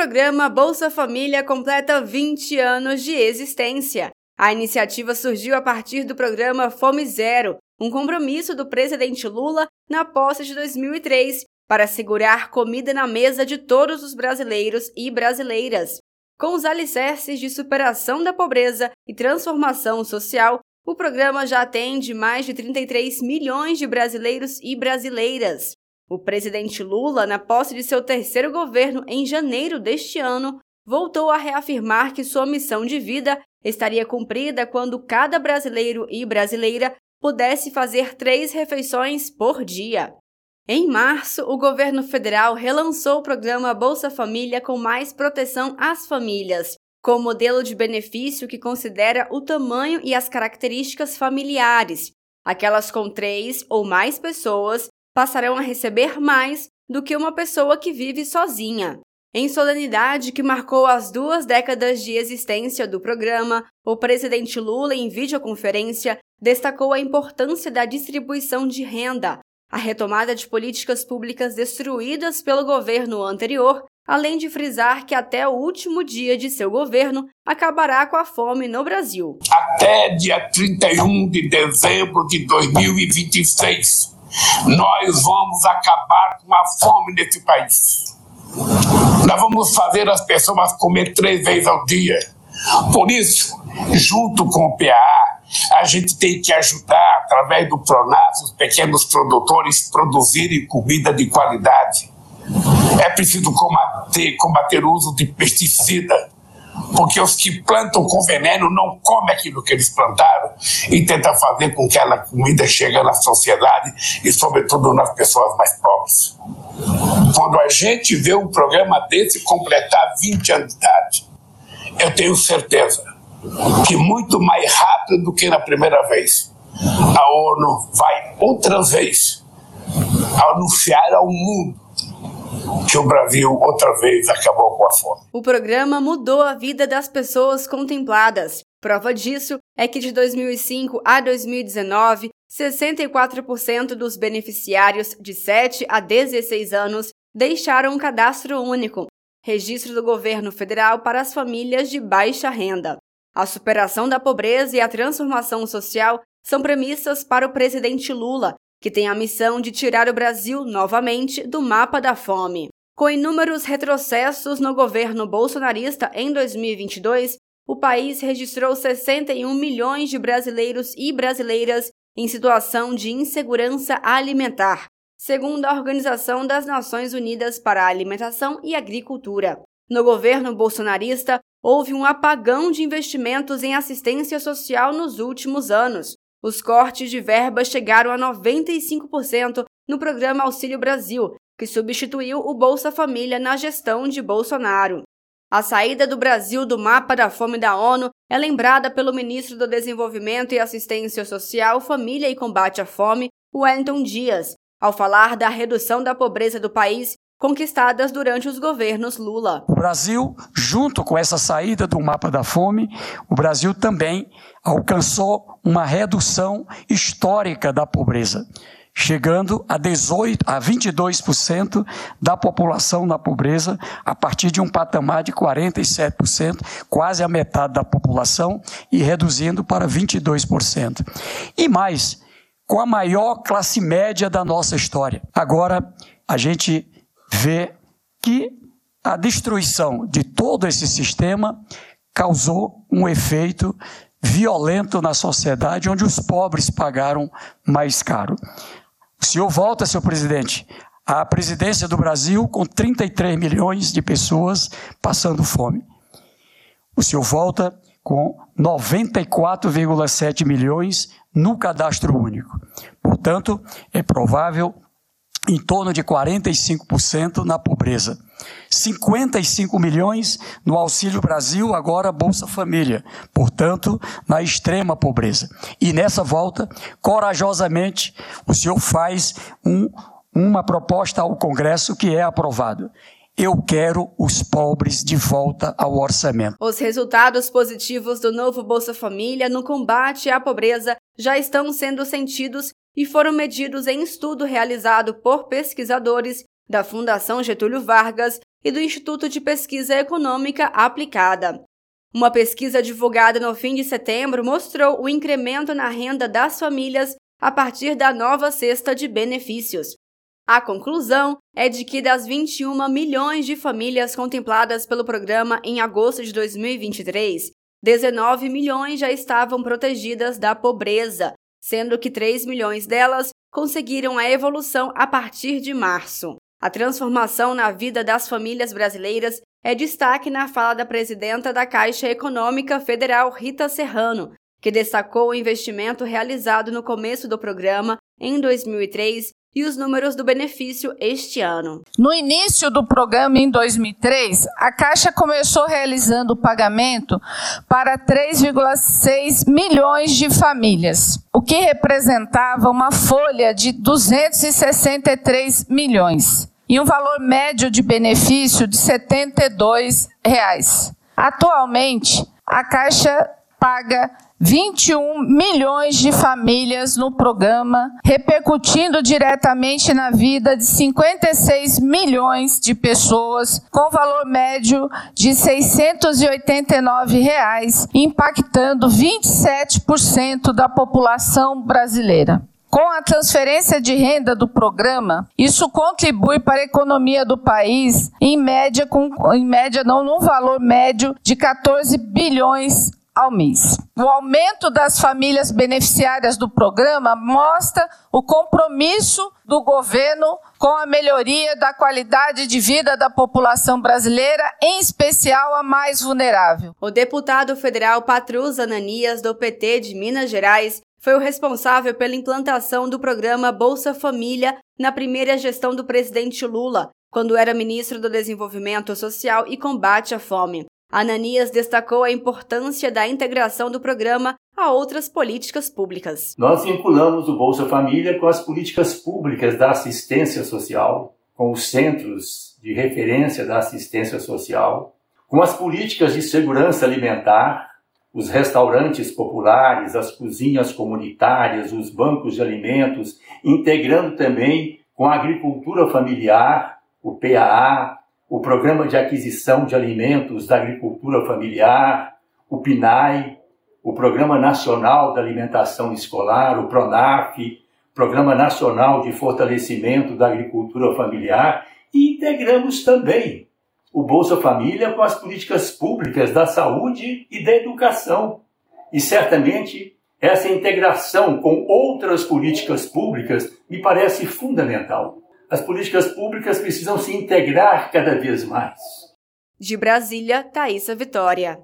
programa Bolsa Família completa 20 anos de existência. A iniciativa surgiu a partir do programa Fome Zero, um compromisso do presidente Lula na posse de 2003 para assegurar comida na mesa de todos os brasileiros e brasileiras. Com os alicerces de superação da pobreza e transformação social, o programa já atende mais de 33 milhões de brasileiros e brasileiras. O presidente Lula, na posse de seu terceiro governo em janeiro deste ano, voltou a reafirmar que sua missão de vida estaria cumprida quando cada brasileiro e brasileira pudesse fazer três refeições por dia. Em março, o governo federal relançou o programa Bolsa Família com mais proteção às famílias, com modelo de benefício que considera o tamanho e as características familiares. Aquelas com três ou mais pessoas passarão a receber mais do que uma pessoa que vive sozinha. Em solenidade que marcou as duas décadas de existência do programa, o presidente Lula, em videoconferência, destacou a importância da distribuição de renda, a retomada de políticas públicas destruídas pelo governo anterior, além de frisar que até o último dia de seu governo acabará com a fome no Brasil. Até dia 31 de dezembro de 2026, nós vamos acabar com a fome nesse país. Nós vamos fazer as pessoas comer três vezes ao dia. Por isso, junto com o PA, a gente tem que ajudar, através do Pronas, os pequenos produtores produzirem comida de qualidade. É preciso combater, combater o uso de pesticida, porque os que plantam com veneno não comem aquilo que eles plantaram e tentam fazer com que aquela comida chegue na sociedade e, sobretudo, nas pessoas mais pobres. Quando a gente vê um programa desse completar 20 anos de idade, eu tenho certeza que muito mais rápido do que na primeira vez, a ONU vai outra vez anunciar ao mundo que o Brasil outra vez acabou com a fome. O programa mudou a vida das pessoas contempladas. Prova disso é que de 2005 a 2019, 64% dos beneficiários de 7 a 16 anos deixaram um cadastro único, registro do governo federal para as famílias de baixa renda. A superação da pobreza e a transformação social são premissas para o presidente Lula, que tem a missão de tirar o Brasil novamente do mapa da fome. Com inúmeros retrocessos no governo bolsonarista em 2022, o país registrou 61 milhões de brasileiros e brasileiras em situação de insegurança alimentar, segundo a Organização das Nações Unidas para a Alimentação e Agricultura. No governo bolsonarista, houve um apagão de investimentos em assistência social nos últimos anos. Os cortes de verba chegaram a 95% no programa Auxílio Brasil, que substituiu o Bolsa Família na gestão de Bolsonaro. A saída do Brasil do mapa da fome da ONU é lembrada pelo ministro do Desenvolvimento e Assistência Social, Família e Combate à Fome, Wellington Dias, ao falar da redução da pobreza do país conquistadas durante os governos Lula. O Brasil, junto com essa saída do mapa da fome, o Brasil também alcançou uma redução histórica da pobreza, chegando a 18 a 22% da população na pobreza, a partir de um patamar de 47%, quase a metade da população e reduzindo para 22%. E mais, com a maior classe média da nossa história. Agora, a gente vê que a destruição de todo esse sistema causou um efeito violento na sociedade, onde os pobres pagaram mais caro. O senhor volta, senhor presidente, à presidência do Brasil com 33 milhões de pessoas passando fome. O senhor volta com 94,7 milhões no cadastro único. Portanto, é provável em torno de 45% na pobreza. 55 milhões no Auxílio Brasil, agora Bolsa Família, portanto, na extrema pobreza. E nessa volta, corajosamente, o senhor faz um, uma proposta ao Congresso que é aprovada. Eu quero os pobres de volta ao orçamento. Os resultados positivos do novo Bolsa Família no combate à pobreza já estão sendo sentidos e foram medidos em estudo realizado por pesquisadores da Fundação Getúlio Vargas e do Instituto de Pesquisa Econômica Aplicada. Uma pesquisa divulgada no fim de setembro mostrou o incremento na renda das famílias a partir da nova cesta de benefícios. A conclusão é de que das 21 milhões de famílias contempladas pelo programa em agosto de 2023, 19 milhões já estavam protegidas da pobreza, sendo que 3 milhões delas conseguiram a evolução a partir de março. A transformação na vida das famílias brasileiras é destaque na fala da presidenta da Caixa Econômica Federal, Rita Serrano, que destacou o investimento realizado no começo do programa, em 2003, e os números do benefício este ano. No início do programa, em 2003, a Caixa começou realizando o pagamento para 3,6 milhões de famílias, o que representava uma folha de 263 milhões e um valor médio de benefício de 72 reais. Atualmente, a Caixa paga 21 milhões de famílias no programa, repercutindo diretamente na vida de 56 milhões de pessoas, com valor médio de 689 reais, impactando 27% da população brasileira. Com a transferência de renda do programa, isso contribui para a economia do país, em média, com, em média não, num valor médio de 14 bilhões ao mês. O aumento das famílias beneficiárias do programa mostra o compromisso do governo com a melhoria da qualidade de vida da população brasileira, em especial a mais vulnerável. O deputado federal Patrus Ananias, do PT de Minas Gerais, foi o responsável pela implantação do programa Bolsa Família na primeira gestão do presidente Lula, quando era ministro do Desenvolvimento Social e Combate à Fome. Ananias destacou a importância da integração do programa a outras políticas públicas. Nós vinculamos o Bolsa Família com as políticas públicas da assistência social, com os centros de referência da assistência social, com as políticas de segurança alimentar, os restaurantes populares, as cozinhas comunitárias, os bancos de alimentos, integrando também com a agricultura familiar, o PAA, o Programa de Aquisição de Alimentos da Agricultura Familiar, o PNAE, o Programa Nacional da Alimentação Escolar, o PRONAF, Programa Nacional de Fortalecimento da Agricultura Familiar, e integramos também o Bolsa Família com as políticas públicas da saúde e da educação. E certamente essa integração com outras políticas públicas me parece fundamental as políticas públicas precisam se integrar cada vez mais. De Brasília, Thaisa Vitória.